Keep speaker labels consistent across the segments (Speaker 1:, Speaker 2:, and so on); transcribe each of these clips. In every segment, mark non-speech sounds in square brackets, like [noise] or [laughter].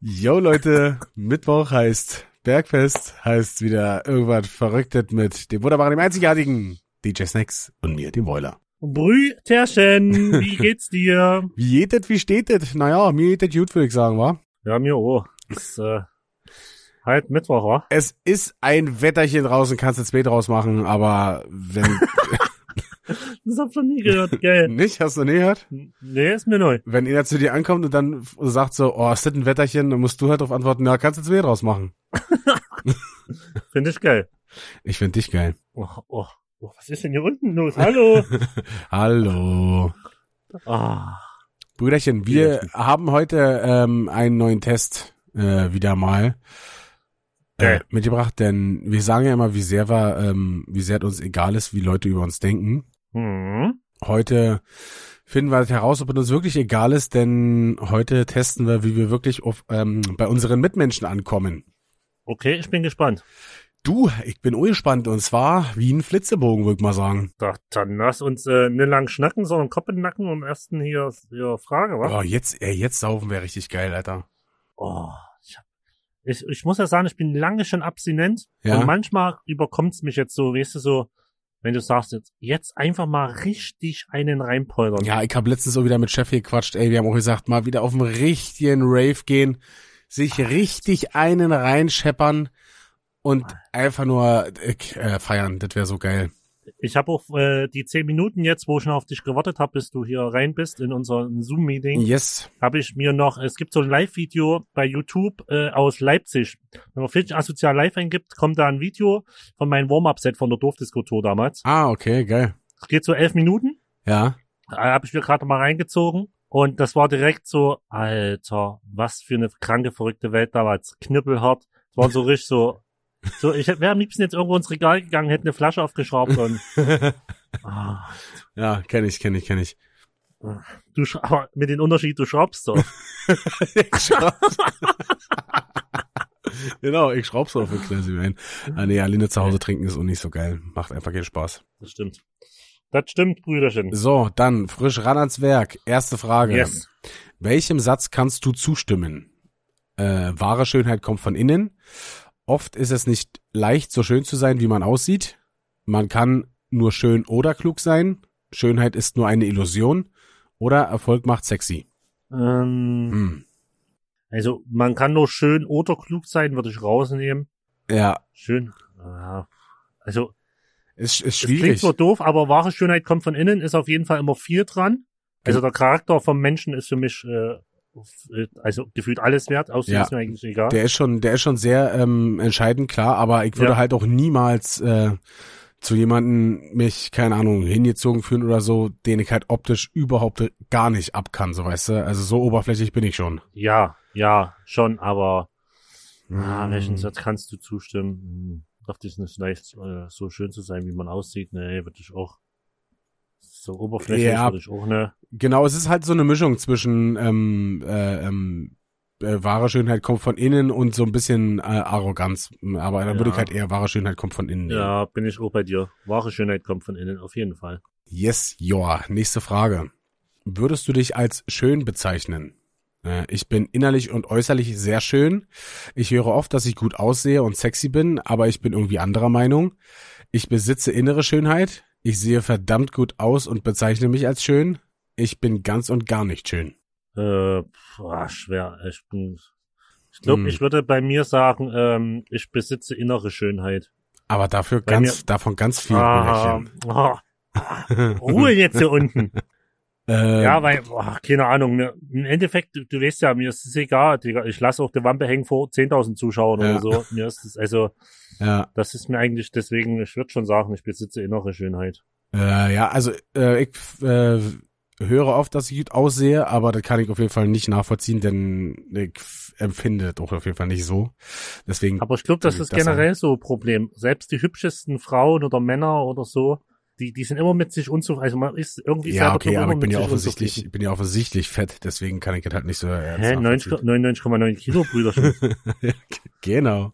Speaker 1: Yo Leute, Mittwoch heißt Bergfest, heißt wieder irgendwas Verrücktes mit dem wunderbaren, dem einzigartigen DJ Snacks und mir, dem Boiler.
Speaker 2: Brüterchen, wie geht's dir? [laughs]
Speaker 1: Wie geht das, wie steht das? Naja, mir geht das gut, würde ich sagen, wa?
Speaker 2: Ja, mir auch. Ist äh, halt Mittwoch, wa?
Speaker 1: Es ist ein Wetterchen draußen, kannst du zwei draus machen, aber wenn... [laughs] [laughs]
Speaker 2: Das hab ich schon nie gehört, geil. [laughs]
Speaker 1: nicht? Hast du nie gehört?
Speaker 2: Nee, ist mir neu.
Speaker 1: Wenn einer zu dir ankommt und dann sagt so, oh, ist das ein Wetterchen, dann musst du halt darauf antworten, ja, kannst du zwei draus machen. [laughs]
Speaker 2: Finde ich geil.
Speaker 1: Ich find dich geil.
Speaker 2: Oh, oh, oh, was ist denn hier unten los? Hallo.
Speaker 1: Hallo.
Speaker 2: Ah,
Speaker 1: Brüderchen, wir haben heute ähm, einen neuen Test äh, wieder mal äh, mitgebracht, denn wir sagen ja immer, wie sehr wir, ähm, wie sehr es uns egal ist, wie Leute über uns denken.
Speaker 2: Hm.
Speaker 1: Heute finden wir heraus, ob es uns wirklich egal ist, denn heute testen wir, wie wir wirklich auf, ähm, bei unseren Mitmenschen ankommen.
Speaker 2: Okay, ich bin gespannt.
Speaker 1: Du, ich bin ungespannt und zwar wie ein Flitzebogen, würde ich mal sagen.
Speaker 2: Da, dann lass uns äh, nicht lang schnacken, sondern Kopf in den Nacken und ersten hier, hier Frage, wa?
Speaker 1: Oh, jetzt, ey, jetzt saufen wir richtig geil, Alter.
Speaker 2: Oh, ich, hab, ich, ich muss ja sagen, ich bin lange schon abstinent
Speaker 1: Ja.
Speaker 2: und manchmal überkommt's mich jetzt so, weißt du, so, wenn du sagst jetzt, jetzt einfach mal richtig einen reinpoltern.
Speaker 1: Ja, ich habe letztens so wieder mit Chef gequatscht, ey, wir haben auch gesagt, mal wieder auf einen richtigen Rave gehen, sich richtig einen reinscheppern und einfach nur äh, feiern, das wäre so geil.
Speaker 2: Ich habe auch äh, die zehn Minuten jetzt, wo ich noch auf dich gewartet habe, bis du hier rein bist in unser Zoom-Meeting,
Speaker 1: Yes.
Speaker 2: habe ich mir noch, es gibt so ein Live-Video bei YouTube äh, aus Leipzig. Wenn man Filch Asozial Live eingibt, kommt da ein Video von meinem Warm-Up-Set von der Dorfdisco-Tour damals.
Speaker 1: Ah, okay, geil.
Speaker 2: Es geht so elf Minuten.
Speaker 1: Ja.
Speaker 2: Habe ich mir gerade mal reingezogen. Und das war direkt so, Alter, was für eine kranke, verrückte Welt damals. Knüppelhart. Es waren so richtig so, so, ich wäre am liebsten jetzt irgendwo ins Regal gegangen, hätte eine Flasche aufgeschraubt und, [laughs] ah,
Speaker 1: ja, kenne ich, kenne ich, kenne ich.
Speaker 2: du, aber mit dem Unterschied, du schraubst doch. [laughs] [laughs]
Speaker 1: genau, ich schraub's auf den Knäsi ein. Ah, nee, alleine zu Hause trinken ist auch nicht so geil. Macht einfach keinen Spaß.
Speaker 2: Das stimmt. Das stimmt, Brüderchen.
Speaker 1: So, dann frisch ran ans Werk. Erste Frage.
Speaker 2: Yes.
Speaker 1: Welchem Satz kannst du zustimmen? Äh, wahre Schönheit kommt von innen. Oft ist es nicht leicht, so schön zu sein, wie man aussieht. Man kann nur schön oder klug sein. Schönheit ist nur eine Illusion. Oder Erfolg macht sexy.
Speaker 2: Ähm,
Speaker 1: Hm.
Speaker 2: also, man kann nur schön oder klug sein, würde ich rausnehmen.
Speaker 1: Ja,
Speaker 2: Schön. Ah, Also,
Speaker 1: ist, ist
Speaker 2: Es klingt
Speaker 1: schwierig.
Speaker 2: zwar doof, aber wahre Schönheit kommt von innen, ist auf jeden Fall immer viel dran. Also der Charakter vom Menschen ist für mich äh, also gefühlt alles wert, aussehen
Speaker 1: Ja.
Speaker 2: ist mir eigentlich egal.
Speaker 1: Der ist schon, der ist schon sehr ähm, entscheidend, klar, aber ich würde
Speaker 2: Ja.
Speaker 1: halt auch niemals äh, zu jemanden mich, keine Ahnung, hingezogen fühlen oder so, den ich halt optisch überhaupt gar nicht ab kann, so weißt du. Also so oberflächlich bin ich schon.
Speaker 2: Ja, ja, schon, aber ah,
Speaker 1: Mm.
Speaker 2: welchen Satz kannst du zustimmen? Hm, Dachte ich nicht leicht, äh, so schön zu sein, wie man aussieht. Nee, würde ich auch. So oberflächlich
Speaker 1: Ja.
Speaker 2: würde ich auch, ne?
Speaker 1: Genau, es ist halt so eine Mischung zwischen ähm, äh, ähm, äh, wahre Schönheit kommt von innen und so ein bisschen äh, Arroganz. Aber dann würde
Speaker 2: Ja.
Speaker 1: ich halt eher wahre Schönheit kommt von innen.
Speaker 2: Ja, bin ich auch bei dir. Wahre Schönheit kommt von innen, auf jeden Fall.
Speaker 1: Yes, joa. Nächste Frage. Würdest du dich als schön bezeichnen? Äh, Ich bin innerlich und äußerlich sehr schön. Ich höre oft, dass ich gut aussehe und sexy bin, aber ich bin irgendwie anderer Meinung. Ich besitze innere Schönheit. Ich sehe verdammt gut aus und bezeichne mich als schön. Ich bin ganz und gar nicht schön.
Speaker 2: Äh, boah, schwer. Ich bin, ich glaube,
Speaker 1: Hm.
Speaker 2: ich würde bei mir sagen, ähm, ich besitze innere Schönheit.
Speaker 1: Aber dafür
Speaker 2: Bei
Speaker 1: ganz,
Speaker 2: mir-
Speaker 1: davon ganz viel.
Speaker 2: Ah, ah, [laughs] Ruhe jetzt hier unten.
Speaker 1: Äh,
Speaker 2: Ja, weil, boah, keine Ahnung, mir, im Endeffekt, du, du weißt ja, mir ist es egal, Digga. Ich lasse auch die Wampe hängen vor 10.000 Zuschauern
Speaker 1: Ja.
Speaker 2: oder so. Mir ist es, also,
Speaker 1: ja,
Speaker 2: das ist mir eigentlich, deswegen, ich würde schon sagen, ich besitze innere Schönheit.
Speaker 1: äh, ja, also äh, ich äh, höre oft, dass ich gut aussehe, aber das kann ich auf jeden Fall nicht nachvollziehen, denn ich empfinde doch auf jeden Fall nicht so. Deswegen,
Speaker 2: Aber ich glaube, das ist
Speaker 1: das
Speaker 2: generell so ein Problem. Selbst die hübschesten Frauen oder Männer oder so, die, die sind immer mit sich unzufrieden. Also man ist irgendwie
Speaker 1: ja, okay, aber ich bin ja
Speaker 2: sich
Speaker 1: offensichtlich, ich bin ja offensichtlich fett, deswegen kann ich das halt nicht so
Speaker 2: Hä,
Speaker 1: ernst
Speaker 2: 90 99,9 Kilo, Brüderchen. [laughs]
Speaker 1: Genau.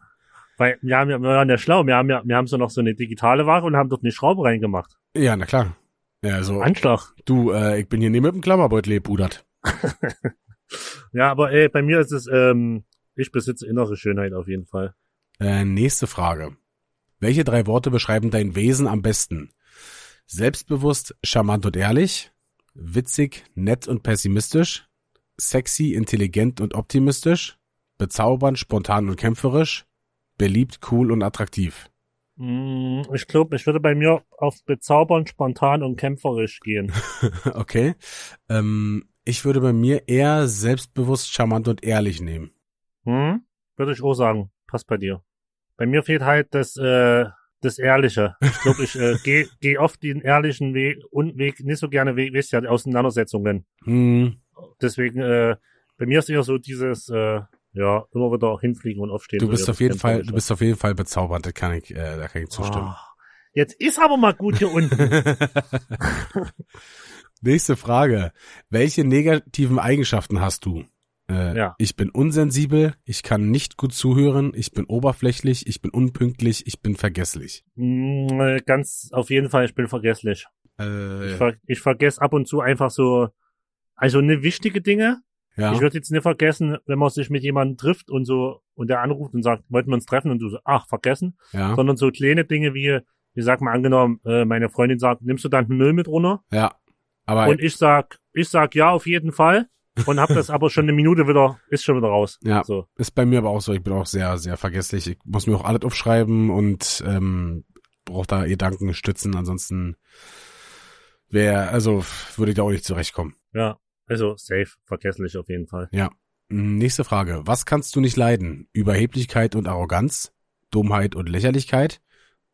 Speaker 2: Weil wir ja, wir waren ja schlau, wir haben ja, wir haben so noch so eine digitale Ware und haben dort eine Schraube reingemacht.
Speaker 1: Ja, na klar. Ja, also,
Speaker 2: Anschlag.
Speaker 1: du, äh, ich bin hier nicht mit dem Klammerbeutel gepudert. [laughs]
Speaker 2: Ja, aber ey, bei mir ist es, ähm, ich besitze innere Schönheit auf jeden Fall.
Speaker 1: Äh, nächste Frage. Welche drei Worte beschreiben dein Wesen am besten? Selbstbewusst, charmant und ehrlich, witzig, nett und pessimistisch, sexy, intelligent und optimistisch, bezaubernd, spontan und kämpferisch, beliebt, cool und attraktiv.
Speaker 2: Mm, Ich glaube, ich würde bei mir auf bezaubern, spontan und kämpferisch gehen. [laughs]
Speaker 1: okay. Ähm, ich würde bei mir eher selbstbewusst, charmant und ehrlich nehmen.
Speaker 2: Hm? Würde ich auch sagen. Passt bei dir. Bei mir fehlt halt das, äh, das Ehrliche. Ich glaube, ich äh, gehe geh oft den ehrlichen Weg und Weg, nicht so gerne Weg, wisst ihr, Auseinandersetzungen.
Speaker 1: Hm,
Speaker 2: Deswegen, äh, bei mir ist eher so dieses, äh, ja, immer wieder hinfliegen und aufstehen.
Speaker 1: du bist auf jeden Fall, du bist auf jeden Fall bezaubernd, da kann ich, äh, da kann ich zustimmen.
Speaker 2: Ah, Jetzt ist aber mal gut hier unten. [laughs]
Speaker 1: Nächste Frage. Welche negativen Eigenschaften hast du? Äh,
Speaker 2: Ja.
Speaker 1: Ich bin unsensibel, ich kann nicht gut zuhören, ich bin oberflächlich, ich bin unpünktlich, ich bin vergesslich.
Speaker 2: Mm, äh, Ganz auf jeden Fall, ich bin vergesslich.
Speaker 1: Äh,
Speaker 2: Ich, ver ich vergesse ab und zu einfach so, also ne wichtige Dinge.
Speaker 1: ja,
Speaker 2: Ich würde jetzt nicht vergessen, wenn man sich mit jemandem trifft und so und der anruft und sagt, wollten wir uns treffen und du so, ach, vergessen.
Speaker 1: ja,
Speaker 2: Sondern so kleine Dinge wie, wie sag mal angenommen, äh, meine Freundin sagt, nimmst du dann Müll mit runter?
Speaker 1: ja. Aber
Speaker 2: Und ich sag, ich sag ja, auf jeden Fall. Und hab das aber schon eine Minute wieder, ist schon wieder raus.
Speaker 1: Ja.
Speaker 2: So.
Speaker 1: ist bei mir aber auch so, ich bin auch sehr, sehr vergesslich. Ich muss mir auch alles aufschreiben und ähm, brauche da Gedanken stützen, ansonsten wäre, also würde ich da auch nicht zurechtkommen.
Speaker 2: Ja. Also safe, vergesslich auf jeden Fall.
Speaker 1: Nächste Frage. Was kannst du nicht leiden? Überheblichkeit und Arroganz, Dummheit und Lächerlichkeit,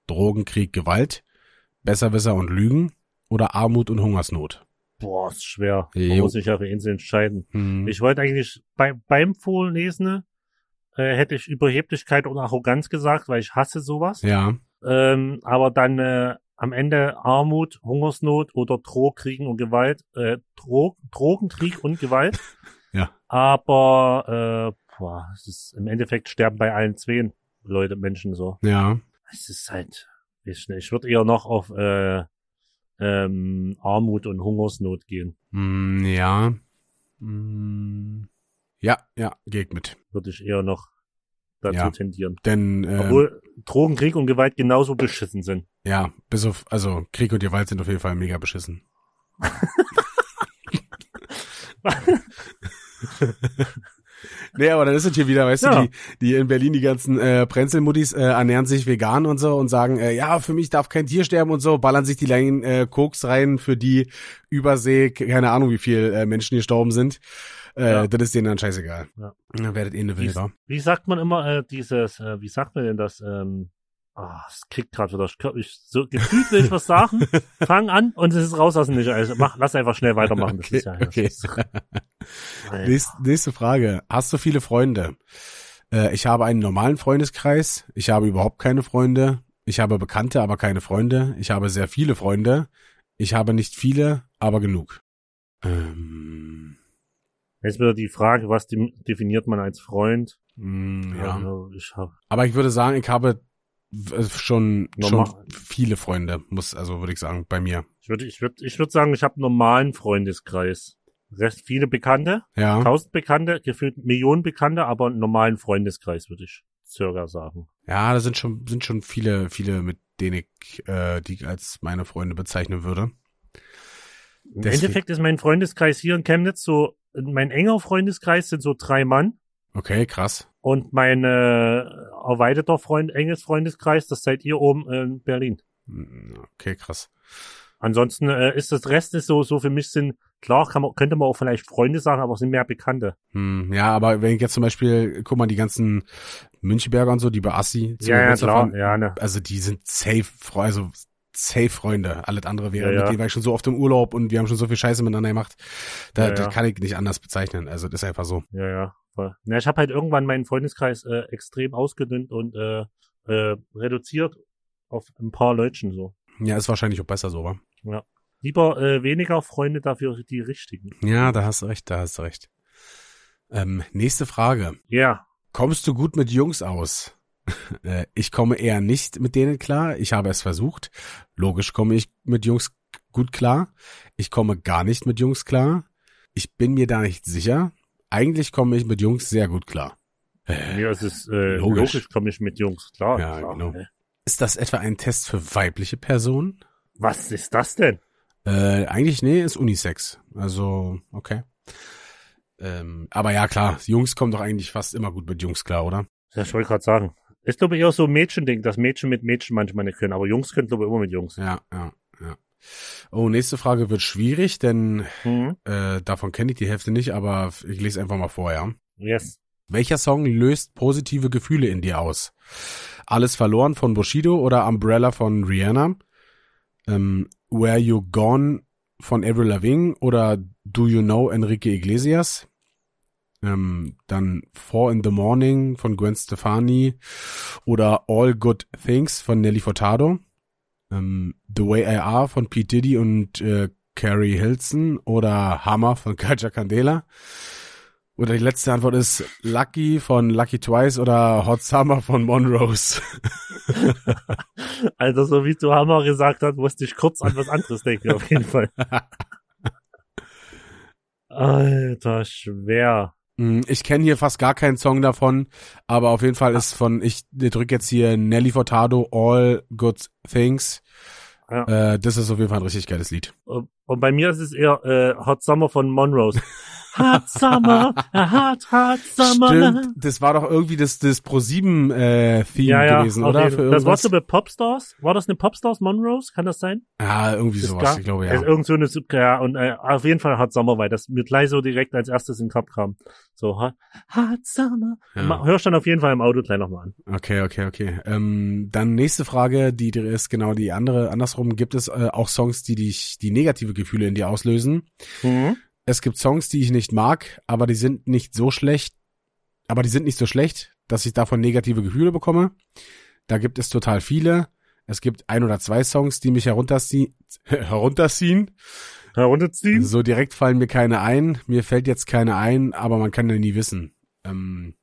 Speaker 1: Drogenkrieg, Gewalt, Besserwisser und Lügen oder Armut und Hungersnot?
Speaker 2: Boah, ist schwer. Man muss sich für Insel entscheiden.
Speaker 1: Hm.
Speaker 2: Ich wollte eigentlich bei, beim Vorlesen äh, hätte ich Überheblichkeit und Arroganz gesagt, weil ich hasse sowas.
Speaker 1: ja,
Speaker 2: Ähm, aber dann äh, am Ende Armut, Hungersnot oder Drohkriegen und Gewalt, äh, Dro Drogenkrieg und Gewalt. [laughs]
Speaker 1: Ja.
Speaker 2: Aber äh, boah, es ist im Endeffekt sterben bei allen zwei Leute, Menschen so.
Speaker 1: ja.
Speaker 2: Es ist halt, ich, ich würde eher noch auf äh, ähm, Armut und Hungersnot gehen.
Speaker 1: Hm, ja. Hm. Ja, ja, geht mit.
Speaker 2: Würde ich eher noch dazu
Speaker 1: Ja.
Speaker 2: tendieren.
Speaker 1: Denn ähm,
Speaker 2: Obwohl Drogenkrieg und Gewalt genauso beschissen sind.
Speaker 1: Ja, bis auf, also Krieg und Gewalt sind auf jeden Fall mega beschissen. [laughs] [laughs] [laughs] nee, aber dann ist es hier wieder, weißt
Speaker 2: Ja.
Speaker 1: du, die, die in Berlin, die ganzen äh, Prenzelmuttis äh, ernähren sich vegan und so und sagen, äh, ja, für mich darf kein Tier sterben und so, ballern sich die langen äh, Koks rein, für die Übersee, keine Ahnung, wie viel äh, Menschen gestorben sind. Äh,
Speaker 2: Ja.
Speaker 1: Das ist denen dann scheißegal.
Speaker 2: Ja.
Speaker 1: Dann werdet ihr eine
Speaker 2: Wie,
Speaker 1: Wilder.
Speaker 2: wie sagt man immer äh, dieses, äh, wie sagt man denn das? Ähm, ah, es kriegt gerade wieder, ich, so gefühlt will ich was sagen, [laughs] fang an und es ist raus aus dem Nicht. Also mach, lass einfach schnell weitermachen. Das
Speaker 1: Okay,
Speaker 2: ist ja,
Speaker 1: okay. Nächste, nächste Frage. Hast du viele Freunde? Äh, ich habe einen normalen Freundeskreis. Ich habe überhaupt keine Freunde. Ich habe Bekannte, aber keine Freunde. Ich habe sehr viele Freunde. Ich habe nicht viele, aber genug. Ähm,
Speaker 2: Jetzt wieder die Frage, was definiert man als Freund?
Speaker 1: mh, ja.
Speaker 2: Also, ich hab,
Speaker 1: Aber ich würde sagen, ich habe w- schon, schon viele Freunde, muss, also würde ich sagen, bei mir.
Speaker 2: ich würde, ich würde, ich würde sagen, ich habe einen normalen Freundeskreis. Rest viele Bekannte,
Speaker 1: Ja.
Speaker 2: tausend Bekannte, gefühlt Millionen Bekannte, aber einen normalen Freundeskreis würde ich circa sagen.
Speaker 1: Ja, da sind schon, sind schon viele, viele, mit denen ich, äh, die ich als meine Freunde bezeichnen würde.
Speaker 2: Im
Speaker 1: Deswegen-
Speaker 2: Endeffekt ist mein Freundeskreis hier in Chemnitz so, mein enger Freundeskreis sind so drei Mann
Speaker 1: Okay, krass.
Speaker 2: und mein äh, erweiterter Freund, enges Freundeskreis, das seid ihr oben in Berlin.
Speaker 1: Mm, Okay, krass.
Speaker 2: Ansonsten äh, ist das Rest ist so, so für mich sind, klar kann man, könnte man auch vielleicht Freunde sagen, aber es sind mehr Bekannte.
Speaker 1: Hm, ja, aber wenn ich jetzt zum Beispiel, guck mal, die ganzen Münchberger und so, die bei Assi
Speaker 2: Ja, ja, klar,
Speaker 1: fahren,
Speaker 2: ja, ne.
Speaker 1: also die sind safe, also safe Freunde. Alles andere wäre,
Speaker 2: Ja, ja.
Speaker 1: mit denen war ich schon so oft im Urlaub und wir haben schon so viel Scheiße miteinander gemacht. Da,
Speaker 2: Ja,
Speaker 1: Das kann ich nicht anders bezeichnen. Also das ist einfach so.
Speaker 2: Ja, ja. Voll. Na, ich habe halt irgendwann meinen Freundeskreis äh, extrem ausgedünnt und äh, äh, reduziert auf ein paar Leutchen so.
Speaker 1: Ja, ist wahrscheinlich auch besser so, wa?
Speaker 2: Lieber äh, weniger Freunde, dafür die richtigen.
Speaker 1: Ja, da hast du recht, da hast du recht. Ähm, nächste Frage.
Speaker 2: Ja.
Speaker 1: Kommst du gut mit Jungs aus? [laughs] Äh, ich komme eher nicht mit denen klar. Ich habe es versucht. Logisch komme ich mit Jungs gut klar. Ich komme gar nicht mit Jungs klar. Ich bin mir da nicht sicher. Eigentlich komme ich mit Jungs sehr gut klar.
Speaker 2: Mir ist es äh,
Speaker 1: Logisch.
Speaker 2: logisch, komme ich mit Jungs, klar.
Speaker 1: Ja,
Speaker 2: klar.
Speaker 1: genau.
Speaker 2: ne?
Speaker 1: Ist das etwa ein Test für weibliche Personen?
Speaker 2: Was ist das denn?
Speaker 1: Äh, eigentlich, nee, ist Unisex. Also, okay. Ähm, aber ja, klar, Jungs kommen doch eigentlich fast immer gut mit Jungs klar, oder?
Speaker 2: Ja, ich wollte gerade sagen. Ist glaube ich eher so ein Mädchending, dass Mädchen mit Mädchen manchmal nicht können, aber Jungs können glaube ich immer mit Jungs.
Speaker 1: Ja, ja, ja. Oh, nächste Frage wird schwierig, denn
Speaker 2: Mhm.
Speaker 1: äh, davon kenne ich die Hälfte nicht, aber ich lese einfach mal vor, ja.
Speaker 2: Yes.
Speaker 1: Welcher Song löst positive Gefühle in dir aus? Alles verloren von Bushido oder Umbrella von Rihanna? Ähm, Where You Gone von Avril Lavigne oder Do You Know Enrique Iglesias? Ähm, dann Four in the Morning von Gwen Stefani oder All Good Things von Nelly Furtado? Ähm, the Way I Are von Pete Diddy und äh, Carrie Hilson oder Hammer von [laughs] Kaja Candela? Oder die letzte Antwort ist Lucky von Lucky Twice oder Hot Summer von Monrose. [laughs]
Speaker 2: Also, so wie du Hammer gesagt hast, musste ich kurz an was anderes denken, auf jeden Fall. [laughs] Alter, schwer.
Speaker 1: Mm, Ich kenne hier fast gar keinen Song davon, aber auf jeden Fall ist von, ich drücke jetzt hier Nelly Furtado, All Good Things.
Speaker 2: Ja.
Speaker 1: Äh, das ist auf jeden Fall ein richtig geiles Lied.
Speaker 2: Und und bei mir ist es eher äh, Hot Summer von Monrose. [laughs] Hot Summer, a hot, hot Summer.
Speaker 1: Stimmt, das war doch irgendwie das, das Pro7 äh, Theme
Speaker 2: Ja, ja,
Speaker 1: gewesen, oder?
Speaker 2: jeden-
Speaker 1: Für
Speaker 2: das war
Speaker 1: irgendwas?
Speaker 2: so bei Popstars. War das eine Popstars Monrose? Kann das sein?
Speaker 1: Ja, irgendwie
Speaker 2: Das
Speaker 1: sowas,
Speaker 2: gab-
Speaker 1: ich glaube, ja.
Speaker 2: Also irgend so eine ja, und äh, auf jeden Fall Hot Summer, weil das mir gleich so direkt als erstes in den Kopf kam. So, Hot, hot Summer.
Speaker 1: Ja.
Speaker 2: Hörst dann auf jeden Fall im Auto gleich nochmal an.
Speaker 1: Okay, okay, okay. Ähm, dann nächste Frage, die die ist genau die andere. Andersrum gibt es äh, auch Songs, die dich, die negative Gefühle in dir auslösen.
Speaker 2: Mhm.
Speaker 1: Es gibt Songs, die ich nicht mag, aber die sind nicht so schlecht, aber die sind nicht so schlecht, dass ich davon negative Gefühle bekomme. Da gibt es total viele. Es gibt ein oder zwei Songs, die mich [laughs] herunterziehen. herunterziehen.
Speaker 2: Herunterziehen.
Speaker 1: So direkt fallen mir keine ein. Mir fällt jetzt keine ein, aber man kann ja nie wissen. Ähm,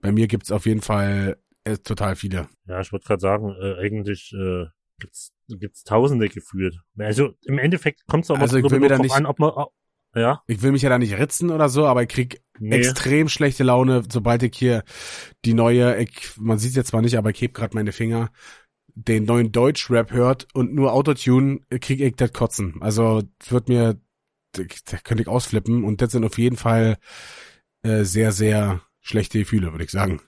Speaker 1: bei mir gibt's auf jeden Fall äh, total viele.
Speaker 2: Ja, ich wollte gerade sagen, äh, eigentlich äh, gibt's gibt's Tausende gefühlt. Also im Endeffekt kommt es auch mal
Speaker 1: Also
Speaker 2: drauf
Speaker 1: nicht-
Speaker 2: an, ob man ja,
Speaker 1: Ich will mich ja da nicht ritzen oder so, aber ich krieg
Speaker 2: nee.
Speaker 1: extrem schlechte Laune, sobald ich hier die neue, ich, man sieht jetzt zwar nicht, aber ich heb gerade meine Finger, den neuen Deutsch-Rap hört und nur Autotune, krieg ich das Kotzen. Also wird mir, da könnte ich ausflippen und das sind auf jeden Fall äh, sehr, sehr schlechte Gefühle, würde ich sagen.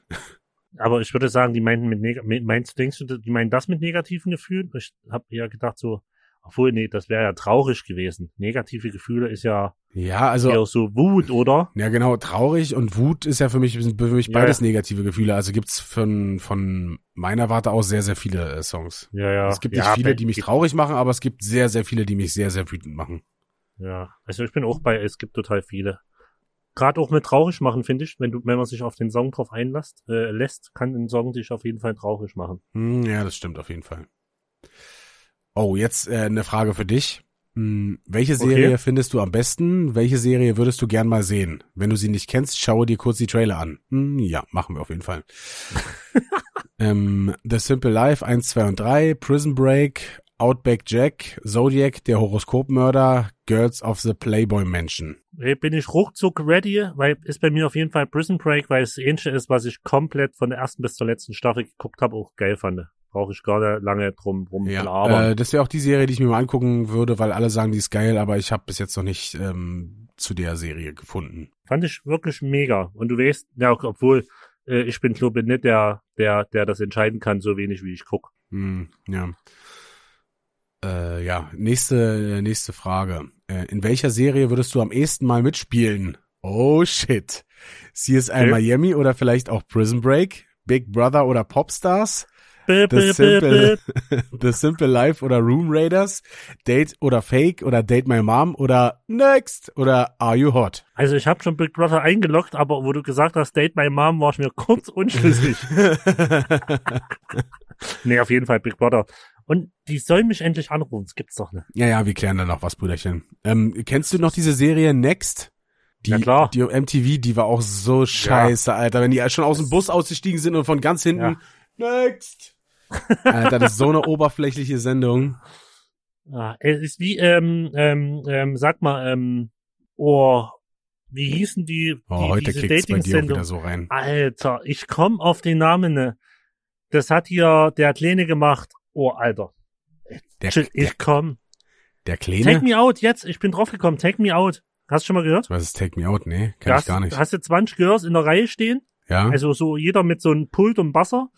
Speaker 2: Aber ich würde sagen, die meinten mit neg mit- meinst denkst du, die meinen das mit negativen Gefühlen? Ich habe eher gedacht so, obwohl nee, das wäre ja traurig gewesen. Negative Gefühle ist ja
Speaker 1: Ja, also
Speaker 2: eher so Wut, oder?
Speaker 1: Ja, genau, traurig und Wut ist ja für mich, für mich beides
Speaker 2: ja.
Speaker 1: negative Gefühle. Also gibt's von, von meiner Warte aus sehr, sehr viele äh, Songs.
Speaker 2: Ja, ja.
Speaker 1: Es gibt
Speaker 2: ja,
Speaker 1: nicht viele, die mich traurig machen, aber es gibt sehr, sehr viele, die mich sehr, sehr wütend machen.
Speaker 2: Ja, also ich bin auch bei, es gibt total viele. Gerade auch mit traurig machen, finde ich, wenn du, wenn man sich auf den Song drauf einlässt, äh, lässt, kann ein Song dich auf jeden Fall traurig machen.
Speaker 1: Hm, ja, das stimmt auf jeden Fall. Oh, jetzt äh, eine Frage für dich. Hm, welche Serie
Speaker 2: Okay.
Speaker 1: findest du am besten? Welche Serie würdest du gern mal sehen? Wenn du sie nicht kennst, schaue dir kurz die Trailer an. Hm, ja, machen wir auf jeden Fall. [laughs] ähm, The Simple Life 1, 2 und 3, Prison Break, Outback Jack, Zodiac, der Horoskopmörder, Girls of the Playboy Mansion.
Speaker 2: Bin ich ruckzuck ready, weil ist bei mir auf jeden Fall Prison Break, weil es das ähnliche ist, was ich komplett von der ersten bis zur letzten Staffel geguckt habe, auch geil fand. Brauche ich gar nicht lange drum drum
Speaker 1: Ja, äh, das wäre auch die Serie, die ich mir mal angucken würde, weil alle sagen, die ist geil, aber ich habe bis jetzt noch nicht ähm, zu der Serie gefunden.
Speaker 2: Fand ich wirklich mega. Und du weißt, ja, obwohl äh, ich bin glaube ich nicht der, der, der das entscheiden kann, so wenig wie ich guck.
Speaker 1: Hm, ja. Äh, ja, nächste, nächste Frage. Äh, in welcher Serie würdest du am ehesten mal mitspielen? Oh shit. CSI
Speaker 2: Okay.
Speaker 1: Miami oder vielleicht auch Prison Break? Big Brother oder Popstars? The Simple, [laughs] The Simple Life oder Room Raiders? Date oder Fake oder Date My Mom oder Next oder Are You Hot?
Speaker 2: Also ich habe schon Big Brother eingeloggt, aber wo du gesagt hast, Date My Mom, war ich mir kurz [laughs] unschlüssig. [laughs] nee, auf jeden Fall Big Brother. Und die sollen mich endlich anrufen, das gibt's doch nicht.
Speaker 1: Ja, ja, wir klären dann noch was, Brüderchen. Ähm, kennst du noch diese Serie Next? Die,
Speaker 2: Ja, klar.
Speaker 1: die MTV, die war auch so scheiße, Alter. Wenn die schon aus dem Bus ausgestiegen sind und von ganz hinten Next. Alter, das ist so eine oberflächliche Sendung.
Speaker 2: Ah, es ist wie, ähm, ähm, ähm, sag mal, ähm, oh, wie hießen die,
Speaker 1: Oh,
Speaker 2: die
Speaker 1: heute
Speaker 2: diese
Speaker 1: klickt's bei dir wieder so rein.
Speaker 2: Alter, ich komm auf den Namen, ne. Das hat hier der Kleine gemacht. Oh, Alter.
Speaker 1: Der,
Speaker 2: Chill,
Speaker 1: der,
Speaker 2: ich komm.
Speaker 1: der
Speaker 2: Take
Speaker 1: Kleine?
Speaker 2: me out, jetzt. Ich bin draufgekommen. Take me out. Hast du schon mal gehört?
Speaker 1: Was ist Take Me Out? Nee, kenn
Speaker 2: hast,
Speaker 1: ich gar nicht.
Speaker 2: Hast du 20 Girls in der Reihe stehen?
Speaker 1: Ja?
Speaker 2: Also so jeder mit so einem Pult und Wasser.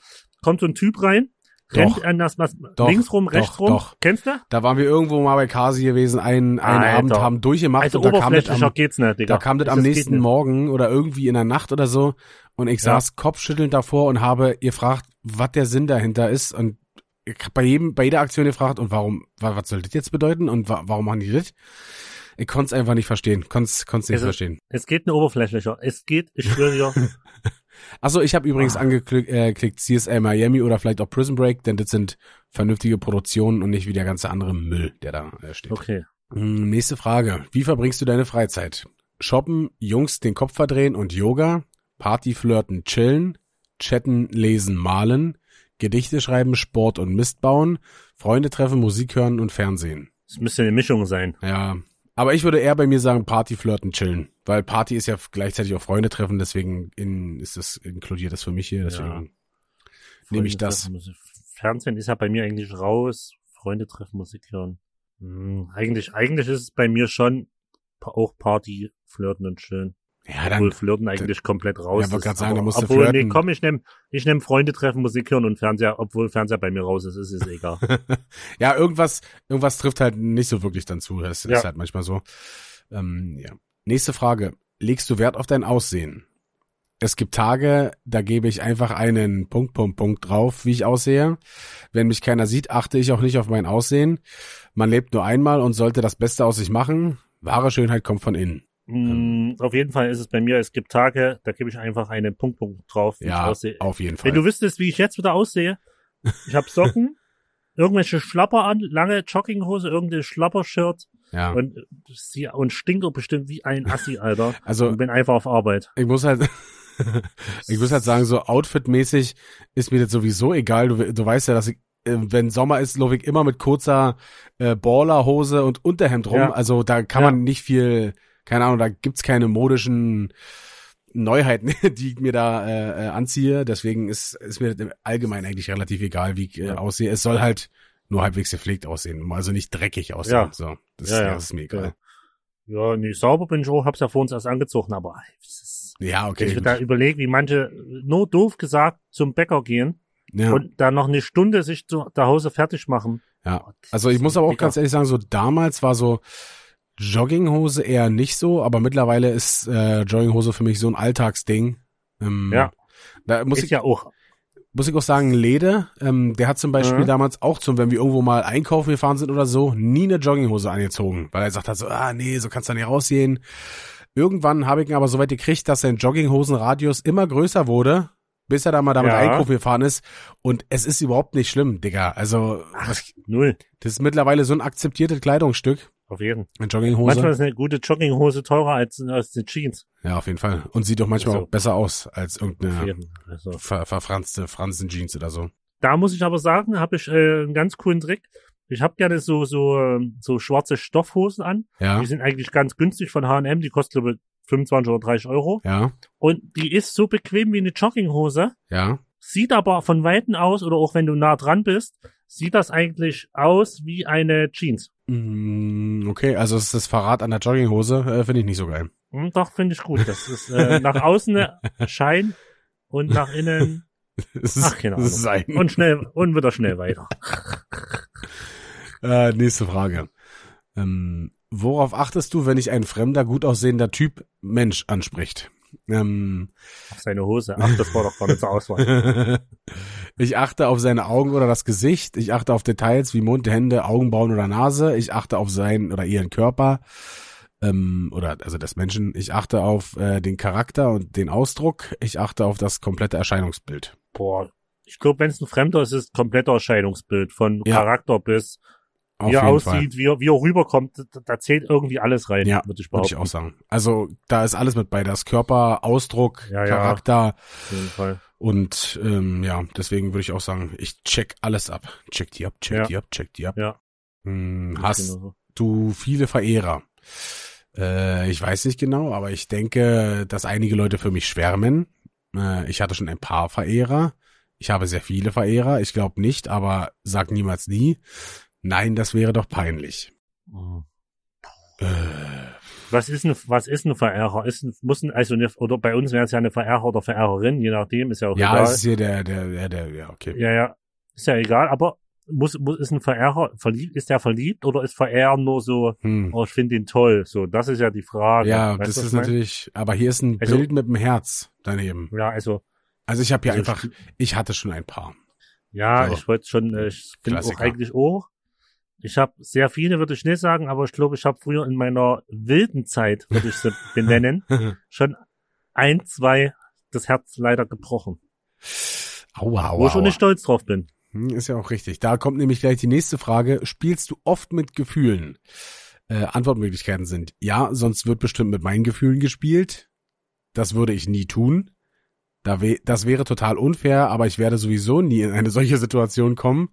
Speaker 2: Kommt so ein Typ rein.
Speaker 1: Doch.
Speaker 2: Rennt an das, was,
Speaker 1: Doch,
Speaker 2: links rum,
Speaker 1: doch,
Speaker 2: rechts rum.
Speaker 1: doch.
Speaker 2: Kennst du?
Speaker 1: Da waren wir irgendwo mal bei Kasi gewesen, einen, einen
Speaker 2: Alter.
Speaker 1: Abend haben durchgemacht
Speaker 2: Also
Speaker 1: und da kam das am,
Speaker 2: geht's nicht, Digga.
Speaker 1: da kam das
Speaker 2: Das
Speaker 1: am nächsten. Morgen oder irgendwie in der Nacht oder so und ich
Speaker 2: Ja.
Speaker 1: saß kopfschüttelnd davor und habe gefragt, was der Sinn dahinter ist und ich hab bei jedem, bei jeder Aktion gefragt und warum, wa- was soll das jetzt bedeuten und wa warum machen die das? Ich konnte es einfach nicht verstehen, konnte es nicht
Speaker 2: Also-
Speaker 1: verstehen.
Speaker 2: Es geht nur oberflächlicher. Es geht, ich schwöre dir. [laughs]
Speaker 1: Achso, ich habe übrigens
Speaker 2: Ah.
Speaker 1: angeklickt äh, CSI Miami oder vielleicht auch Prison Break, denn das sind vernünftige Produktionen und nicht wie der ganze andere Müll, der da äh, steht.
Speaker 2: Okay.
Speaker 1: Hm, Nächste Frage. Wie verbringst du deine Freizeit? Shoppen, Jungs den Kopf verdrehen und Yoga, Party flirten, chillen, chatten, lesen, malen, Gedichte schreiben, Sport und Mist bauen, Freunde treffen, Musik hören und Fernsehen.
Speaker 2: Es müsste eine Mischung sein.
Speaker 1: Ja, aber ich würde eher bei mir sagen Party flirten, chillen, weil Party ist ja gleichzeitig auch Freunde treffen, deswegen in, ist das inkludiert das für mich hier, deswegen
Speaker 2: Ja.
Speaker 1: nehme ich das.
Speaker 2: treffen, Fernsehen ist ja bei mir eigentlich raus. Freunde treffen, Musik hören. Hm, eigentlich, eigentlich ist es bei mir schon auch Party, Flirten und schön.
Speaker 1: Ja,
Speaker 2: Obwohl
Speaker 1: dann
Speaker 2: Flirten eigentlich komplett raus
Speaker 1: Ja, wollte
Speaker 2: ist.
Speaker 1: grad sagen, da musst du
Speaker 2: obwohl, nee,
Speaker 1: flirten.
Speaker 2: komm, ich nehm, ich nehm Freunde treffen, Musik hören und Fernseher, obwohl Fernseher bei mir raus ist, ist es egal. [laughs]
Speaker 1: ja, irgendwas, irgendwas trifft halt nicht so wirklich dann zu. Das
Speaker 2: Ja.
Speaker 1: ist halt manchmal so. Ähm, ja. Nächste Frage. Legst du Wert auf dein Aussehen? Es gibt Tage, da gebe ich einfach einen Punkt, Punkt, Punkt drauf, wie ich aussehe. Wenn mich keiner sieht, achte ich auch nicht auf mein Aussehen. Man lebt nur einmal und sollte das Beste aus sich machen. Wahre Schönheit kommt von innen.
Speaker 2: Hm, auf jeden Fall ist es bei mir, es gibt Tage, da gebe ich einfach einen Punkt, Punkt drauf,
Speaker 1: Ja, auf jeden Fall.
Speaker 2: Wenn du wüsstest, wie ich jetzt wieder aussehe, ich habe Socken, [laughs] irgendwelche Schlapper an, lange Jogginghose, irgendein Schlappershirt
Speaker 1: ja.
Speaker 2: und, und stinkt bestimmt wie ein Assi, Alter. [laughs]
Speaker 1: Also
Speaker 2: Und bin einfach auf Arbeit.
Speaker 1: ich muss halt, [laughs] ich muss halt sagen, so outfitmäßig ist mir das sowieso egal. Du, du weißt ja, dass ich, äh, wenn Sommer ist, laufe ich immer mit kurzer äh, Ballerhose und Unterhemd rum.
Speaker 2: Ja.
Speaker 1: Also da kann
Speaker 2: Ja.
Speaker 1: man nicht viel, keine Ahnung, da gibt's keine modischen Neuheiten, [laughs] die ich mir da äh, äh, anziehe. Deswegen ist, ist mir allgemein eigentlich relativ egal, wie ich äh, aussehe. Es soll halt nur halbwegs gepflegt aussehen, also nicht dreckig aussehen.
Speaker 2: Ja.
Speaker 1: So, das,
Speaker 2: Ja,
Speaker 1: ja, das ist mir egal.
Speaker 2: Ja, nee, sauber bin ich auch, hab's ja vor uns erst angezogen, aber ist,
Speaker 1: Ja,
Speaker 2: wenn
Speaker 1: okay.
Speaker 2: ich mir da überlege, wie manche, nur doof gesagt, zum Bäcker gehen
Speaker 1: ja.
Speaker 2: und dann noch eine Stunde sich zu Hause fertig machen.
Speaker 1: Ja,
Speaker 2: Oh,
Speaker 1: also ich muss aber auch ganz ehrlich sagen, so damals war so Jogginghose eher nicht so, aber mittlerweile ist äh, Jogginghose für mich so ein Alltagsding. Ähm,
Speaker 2: Ja.
Speaker 1: Da muss
Speaker 2: ist
Speaker 1: ich,
Speaker 2: ja auch.
Speaker 1: muss ich auch sagen, Lede, ähm, der hat zum Beispiel
Speaker 2: Mhm.
Speaker 1: damals auch zum, wenn wir irgendwo mal einkaufen gefahren sind oder so, nie eine Jogginghose angezogen, weil er gesagt hat so, ah nee, so kannst du nicht rausgehen. Irgendwann habe ich ihn aber so weit gekriegt, dass sein Jogginghosenradius immer größer wurde, bis er da mal damit
Speaker 2: Ja.
Speaker 1: einkaufen gefahren ist. Und es ist überhaupt nicht schlimm, Digga. Also, was,
Speaker 2: Null.
Speaker 1: das ist mittlerweile so ein akzeptiertes Kleidungsstück.
Speaker 2: Auf jeden.
Speaker 1: Eine Jogginghose.
Speaker 2: Manchmal ist eine gute Jogginghose teurer als, als die Jeans.
Speaker 1: ja, auf jeden Fall. Und sieht doch manchmal
Speaker 2: Also-
Speaker 1: auch besser aus als irgendeine.
Speaker 2: Also.
Speaker 1: ver verfranste Fransen-Jeans oder so.
Speaker 2: Da muss ich aber sagen, habe ich äh, einen ganz coolen Trick. Ich habe gerne so so ähm, so schwarze Stoffhosen an.
Speaker 1: Ja,
Speaker 2: Die sind eigentlich ganz günstig von H&M. Die kosten glaube ich 25 oder 30 Euro.
Speaker 1: ja,
Speaker 2: Und die ist so bequem wie eine Jogginghose.
Speaker 1: ja.
Speaker 2: Sieht aber von Weitem aus oder auch wenn du nah dran bist, sieht das eigentlich aus wie eine Jeans.
Speaker 1: Mm, Okay, also es ist das Verrat an der Jogginghose, äh, finde ich nicht so geil.
Speaker 2: Hm, doch, finde ich gut. Das ist äh, nach außen [laughs] Schein und nach innen [laughs]
Speaker 1: ist,
Speaker 2: Ach,
Speaker 1: ein.
Speaker 2: und schnell und wieder schnell weiter. [laughs]
Speaker 1: Äh, nächste Frage. Ähm, worauf achtest du, wenn dich ein fremder, gut aussehender Typ Mensch anspricht? Ähm,
Speaker 2: Auf seine Hose. Ach, das war doch nicht zur Auswahl. [laughs]
Speaker 1: ich achte auf seine Augen oder das Gesicht. Ich achte auf Details wie Mund, Hände, Augenbrauen oder Nase. Ich achte auf seinen oder ihren Körper. Ähm, oder also des Menschen. Ich achte auf äh, den Charakter und den Ausdruck. Ich achte auf das komplette Erscheinungsbild.
Speaker 2: Boah. Ich glaube, wenn es ein Fremder ist, ist kompletter Erscheinungsbild von
Speaker 1: Ja.
Speaker 2: Charakter bis
Speaker 1: Auf
Speaker 2: wie er
Speaker 1: Fall.
Speaker 2: aussieht, wie er, wie er rüberkommt. Da, da zählt irgendwie alles rein,
Speaker 1: Ja,
Speaker 2: würde ich
Speaker 1: Würde ich
Speaker 2: behaupten.
Speaker 1: auch sagen. Also da ist alles mit bei. Das Körper, Ausdruck,
Speaker 2: Ja, ja.
Speaker 1: Charakter
Speaker 2: Auf jeden Fall.
Speaker 1: und ähm, ja, deswegen würde ich auch sagen, ich check alles ab. Check die ab, check
Speaker 2: Ja.
Speaker 1: die ab, check die ab.
Speaker 2: Ja.
Speaker 1: Hm, hast
Speaker 2: genau.
Speaker 1: du viele Verehrer? Äh, ich weiß nicht genau, aber ich denke, dass einige Leute für mich schwärmen. Äh, ich hatte schon ein paar Verehrer. Ich habe sehr viele Verehrer. Ich glaube nicht, aber sag niemals nie. Nein, das wäre doch peinlich.
Speaker 2: Mhm.
Speaker 1: Äh,
Speaker 2: Was ist ein, was ist ein Verehrer? Ist ein, muss ein, also eine, oder bei uns wäre es ja eine Verehrer oder Verehrerin, je nachdem, ist ja auch
Speaker 1: ja,
Speaker 2: egal.
Speaker 1: es ist hier der, der, der, der, ja, okay.
Speaker 2: Ja, ja, ist ja egal, aber muss, muss ist ein Verehrer verliebt, ist der verliebt oder ist Verehren nur so,
Speaker 1: Hm.
Speaker 2: oh, ich finde ihn toll, so, das ist ja die Frage.
Speaker 1: Ja,
Speaker 2: Weißt
Speaker 1: das ist
Speaker 2: mein?
Speaker 1: natürlich, aber hier ist ein
Speaker 2: Also-
Speaker 1: Bild mit dem Herz daneben.
Speaker 2: Ja, also,
Speaker 1: Also ich habe hier
Speaker 2: Also
Speaker 1: einfach, ich hatte schon ein paar.
Speaker 2: ja,
Speaker 1: So.
Speaker 2: ich wollte schon, äh, ich bin auch eigentlich auch. Ich habe sehr viele, würde ich nicht sagen, aber ich glaube, ich habe früher in meiner wilden Zeit, würde ich sie [laughs] benennen, [laughs] schon ein, zwei das Herz leider gebrochen.
Speaker 1: aua,
Speaker 2: wo
Speaker 1: aua,
Speaker 2: ich schon nicht stolz drauf bin.
Speaker 1: Hm, Ist ja auch richtig. Da kommt nämlich gleich die nächste Frage. Spielst du oft mit Gefühlen? Äh, Antwortmöglichkeiten sind ja, sonst wird bestimmt mit meinen Gefühlen gespielt. Das würde ich nie tun. Da weh- das wäre total unfair, aber ich werde sowieso nie in eine solche Situation kommen.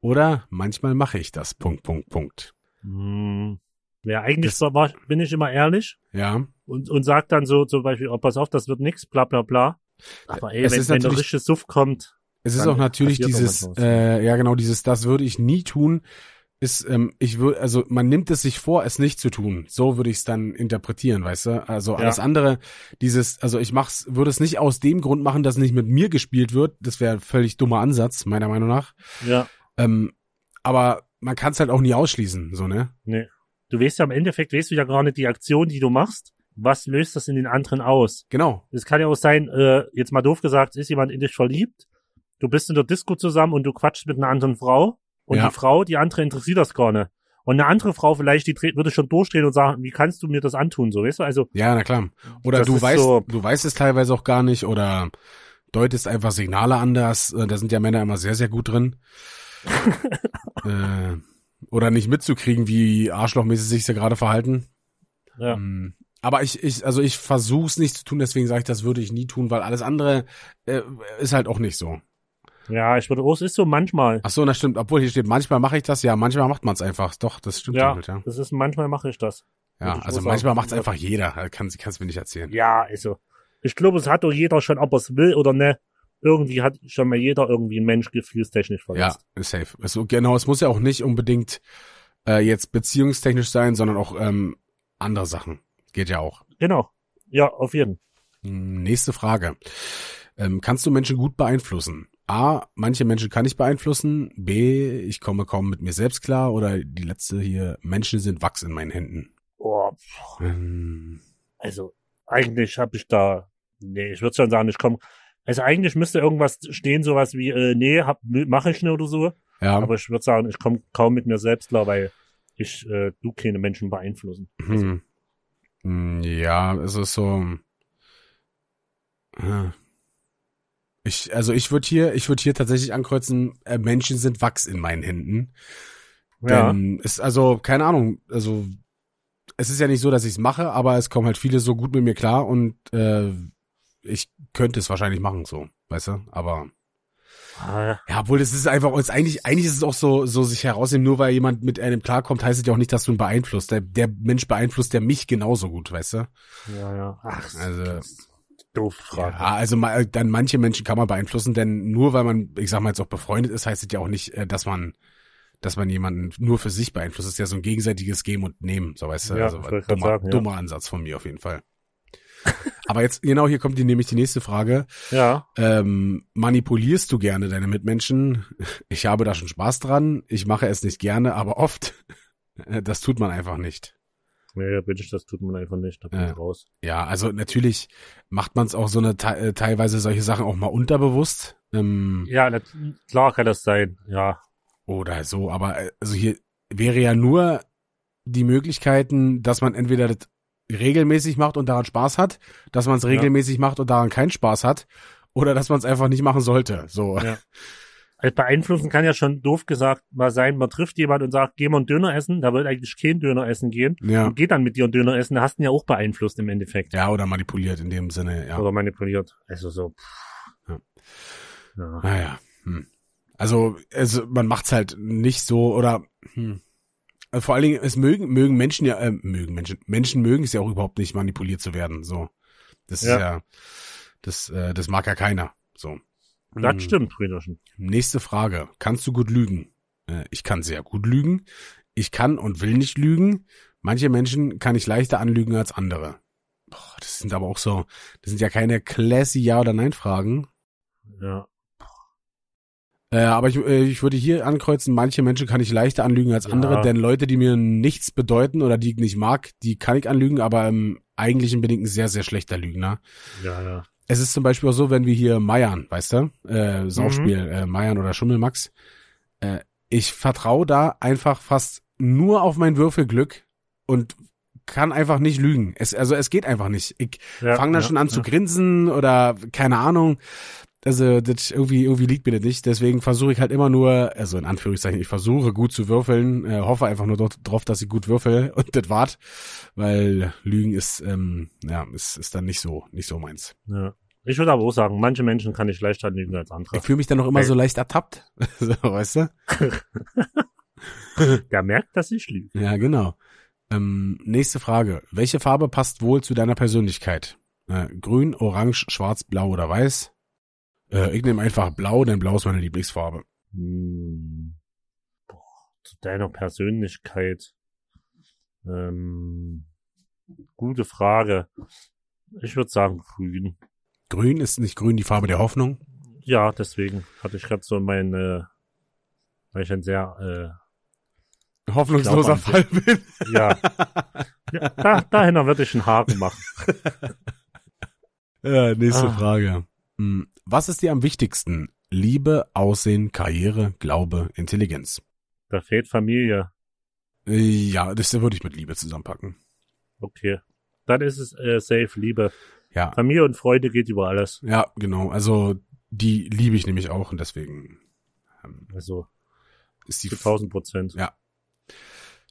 Speaker 1: Oder manchmal mache ich das. Punkt, Punkt, Punkt.
Speaker 2: Hm. Ja, eigentlich
Speaker 1: Das-
Speaker 2: war, bin ich immer ehrlich
Speaker 1: Ja.
Speaker 2: und, und sag dann so zum Beispiel, oh, pass auf, das wird nix, bla bla bla. Aber ey,
Speaker 1: Es
Speaker 2: wenn,
Speaker 1: ist
Speaker 2: wenn der richtige Suff kommt,
Speaker 1: Es ist auch natürlich dieses, äh, ja genau, dieses, das würde ich nie tun, ist, ähm, ich würde, also man nimmt es sich vor, es nicht zu tun. So würde ich es dann interpretieren, weißt du? Also alles andere, dieses, also ich mach's, würde es nicht aus dem Grund machen, dass nicht mit mir gespielt wird. Das wäre ein völlig dummer Ansatz, meiner Meinung nach.
Speaker 2: ja,
Speaker 1: Ähm, aber man kann es halt auch nie ausschließen, so, ne?
Speaker 2: nee. Du weißt ja im Endeffekt, weißt du ja gar nicht die Aktion, die du machst. Was löst das in den anderen aus?
Speaker 1: Genau.
Speaker 2: Es kann ja auch sein, äh, jetzt mal doof gesagt, ist jemand in dich verliebt, du bist in der Disco zusammen und du quatschst mit einer anderen Frau und
Speaker 1: Ja.
Speaker 2: die Frau, die andere interessiert das gar nicht. Und eine andere Frau vielleicht, die dreht, würde schon durchdrehen und sagen, wie kannst du mir das antun, so, weißt du? Also,
Speaker 1: Ja, na klar. Oder du weißt,
Speaker 2: so-
Speaker 1: du weißt es teilweise auch gar nicht oder deutest einfach Signale anders. Äh, Da sind ja Männer immer sehr, sehr gut drin. [laughs] äh, oder nicht mitzukriegen, wie arschlochmäßig sich sie gerade verhalten.
Speaker 2: ja.
Speaker 1: Mm. Aber ich, ich, also ich versuch's nicht zu tun, deswegen sage ich, das würde ich nie tun, weil alles andere äh, ist halt auch nicht so.
Speaker 2: Ja, ich würde auch, es ist so manchmal.
Speaker 1: Ach so, das stimmt. Obwohl hier steht, manchmal mache ich das, ja, manchmal macht man's einfach. Doch, das stimmt
Speaker 2: Ja,
Speaker 1: halt, ja.
Speaker 2: das ist, manchmal mache ich das.
Speaker 1: Ja,
Speaker 2: ich
Speaker 1: also manchmal
Speaker 2: sagen.
Speaker 1: macht's einfach jeder. Kann, kannst du mir nicht erzählen.
Speaker 2: Ja, also, ich glaube, es hat doch jeder schon, ob er es will oder ne. Irgendwie hat schon mal jeder irgendwie ein Mensch gefühlstechnisch
Speaker 1: Ja,
Speaker 2: verletzt.
Speaker 1: ist safe. Also genau, es muss ja auch nicht unbedingt äh, jetzt beziehungstechnisch sein, sondern auch ähm, andere Sachen. Geht ja auch.
Speaker 2: Genau. Ja, auf jeden.
Speaker 1: Hm, Nächste Frage. Ähm, kannst du Menschen gut beeinflussen? A, manche Menschen kann ich beeinflussen. B, ich komme kaum mit mir selbst klar. Oder die letzte hier, Menschen sind Wachs in meinen Händen.
Speaker 2: Oh,
Speaker 1: Ähm,
Speaker 2: also, eigentlich habe ich da, nee, ich würde schon sagen, ich komme, also eigentlich müsste irgendwas stehen, sowas wie, äh, nee, mache ich nicht oder so.
Speaker 1: ja,
Speaker 2: Aber ich würde sagen, ich komme kaum mit mir selbst klar, weil ich, äh, du keine Menschen beeinflussen.
Speaker 1: hm. Ja, es ist so. äh, Ich, also ich würde hier, ich würde hier tatsächlich ankreuzen, äh, Menschen sind Wachs in meinen Händen.
Speaker 2: Ja,
Speaker 1: Denn ist also, keine Ahnung, also es ist ja nicht so, dass ich es mache, aber es kommen halt viele so gut mit mir klar und äh, ich könnte es wahrscheinlich machen, so, weißt du? Aber
Speaker 2: Ah,
Speaker 1: ja, obwohl das ist einfach, ist eigentlich, eigentlich ist es auch so, so sich herausnehmen, nur weil jemand mit einem klarkommt, heißt es ja auch nicht, dass du ihn beeinflusst. Der, der Mensch beeinflusst ja mich genauso gut, weißt du?
Speaker 2: ja, ja. Ach,
Speaker 1: Also,
Speaker 2: doof Frage.
Speaker 1: ja, also mal, dann manche Menschen kann man beeinflussen, denn nur weil man, ich sag mal jetzt auch befreundet ist, heißt es ja auch nicht, äh, dass man, dass man jemanden nur für sich beeinflusst. Das ist ja so ein gegenseitiges Geben und Nehmen, so weißt du.
Speaker 2: Ja,
Speaker 1: also dummer,
Speaker 2: sagen, ja.
Speaker 1: dummer Ansatz von mir auf jeden Fall. Aber jetzt, genau hier kommt die, nämlich die nächste Frage.
Speaker 2: Ja,
Speaker 1: Ähm, manipulierst du gerne deine Mitmenschen? Ich habe da schon Spaß dran. Ich mache es nicht gerne, aber oft. [laughs] Das tut man einfach nicht.
Speaker 2: nee, bitte, das tut man einfach nicht, da bin
Speaker 1: Ja.
Speaker 2: ich raus.
Speaker 1: Ja, also natürlich macht man es auch so eine te äh, teilweise solche Sachen auch mal unterbewusst. Ähm,
Speaker 2: Ja, na, klar kann das sein, ja.
Speaker 1: Oder so, aber äh, also hier wäre ja nur die Möglichkeiten, dass man entweder das regelmäßig macht und daran Spaß hat, dass man es
Speaker 2: Ja.
Speaker 1: regelmäßig macht und daran keinen Spaß hat, oder dass man es einfach nicht machen sollte. So.
Speaker 2: Ja. Also beeinflussen kann ja schon doof gesagt mal sein, man trifft jemand und sagt, geh mal einen Döner essen, da wird eigentlich kein Döner essen gehen.
Speaker 1: Ja.
Speaker 2: Und geht dann mit dir einen Döner essen, da hast du ihn ja auch beeinflusst im Endeffekt.
Speaker 1: Ja, oder manipuliert in dem Sinne, ja.
Speaker 2: Oder manipuliert. Also so.
Speaker 1: Ja.
Speaker 2: Ja.
Speaker 1: Naja. Hm. Also, also man macht's halt nicht so oder hm. Äh, vor allen Dingen, es mögen, mögen Menschen ja, äh, mögen Menschen, Menschen mögen es ja auch überhaupt nicht manipuliert zu werden, so. Das
Speaker 2: Ja.
Speaker 1: ist ja, das, äh, das mag ja keiner, so.
Speaker 2: Das
Speaker 1: Mhm.
Speaker 2: stimmt, Brüderchen.
Speaker 1: Nächste Frage. Kannst du gut lügen? Äh, ich kann sehr gut lügen. Ich kann und will nicht lügen. Manche Menschen kann ich leichter anlügen als andere. Boah, das sind aber auch so, das sind ja keine classy Ja- oder Nein-Fragen.
Speaker 2: Ja.
Speaker 1: Äh, aber ich, äh, ich würde hier ankreuzen, manche Menschen kann ich leichter anlügen als
Speaker 2: Ja.
Speaker 1: andere, denn Leute, die mir nichts bedeuten oder die ich nicht mag, die kann ich anlügen, aber im Eigentlichen bin ich ein sehr, sehr schlechter Lügner.
Speaker 2: Ja, ja.
Speaker 1: Es ist zum Beispiel auch so, wenn wir hier meiern, weißt du, äh, Saufspiel, äh, meiern oder Schummelmax, äh, ich vertraue da einfach fast nur auf mein Würfelglück und kann einfach nicht lügen. Es, also es geht einfach nicht. Ich
Speaker 2: ja
Speaker 1: fange dann
Speaker 2: ja,
Speaker 1: schon an
Speaker 2: ja.
Speaker 1: zu grinsen oder keine Ahnung. Also das irgendwie irgendwie liegt mir das nicht. Deswegen versuche ich halt immer nur, also in Anführungszeichen, ich versuche gut zu würfeln, äh, hoffe einfach nur dort, drauf, dass ich gut würfel [laughs] und das wart, weil Lügen ist ähm, ja ist, ist dann nicht so nicht so meins.
Speaker 2: Ja. Ich würde aber auch sagen, manche Menschen kann ich leichter lügen als andere.
Speaker 1: Ich fühle mich dann noch immer
Speaker 2: Ey.
Speaker 1: so leicht ertappt, [laughs] so, weißt du? [laughs]
Speaker 2: Der merkt, dass ich lüge.
Speaker 1: Ja, genau. Ähm, nächste Frage. Welche Farbe passt wohl zu deiner Persönlichkeit? Äh, grün, orange, schwarz, blau oder weiß? Äh, ich nehme einfach blau, denn blau ist meine Lieblingsfarbe.
Speaker 2: Hm. Boah, zu deiner Persönlichkeit. Ähm, gute Frage. Ich würde sagen grün.
Speaker 1: Grün ist nicht grün die Farbe der Hoffnung.
Speaker 2: Ja, deswegen hatte ich gerade so meine, weil ich ein sehr,
Speaker 1: Hoffnungsloser
Speaker 2: Ich glaub an
Speaker 1: Fall bin.
Speaker 2: äh, ja, [laughs] ja da, dahin würde ich einen Haken machen.
Speaker 1: Ja, nächste
Speaker 2: Ah.
Speaker 1: Frage. Hm, Was ist dir am wichtigsten? Liebe, Aussehen, Karriere, Glaube, Intelligenz.
Speaker 2: Da fehlt Familie.
Speaker 1: Ja, das würde ich mit Liebe zusammenpacken.
Speaker 2: Okay. Dann ist es äh, safe, Liebe.
Speaker 1: Ja,
Speaker 2: Familie und Freude geht über alles.
Speaker 1: ja, genau. Also die liebe ich nämlich auch und deswegen ähm,
Speaker 2: Also
Speaker 1: ist die
Speaker 2: zu 1000 Prozent.
Speaker 1: Ja.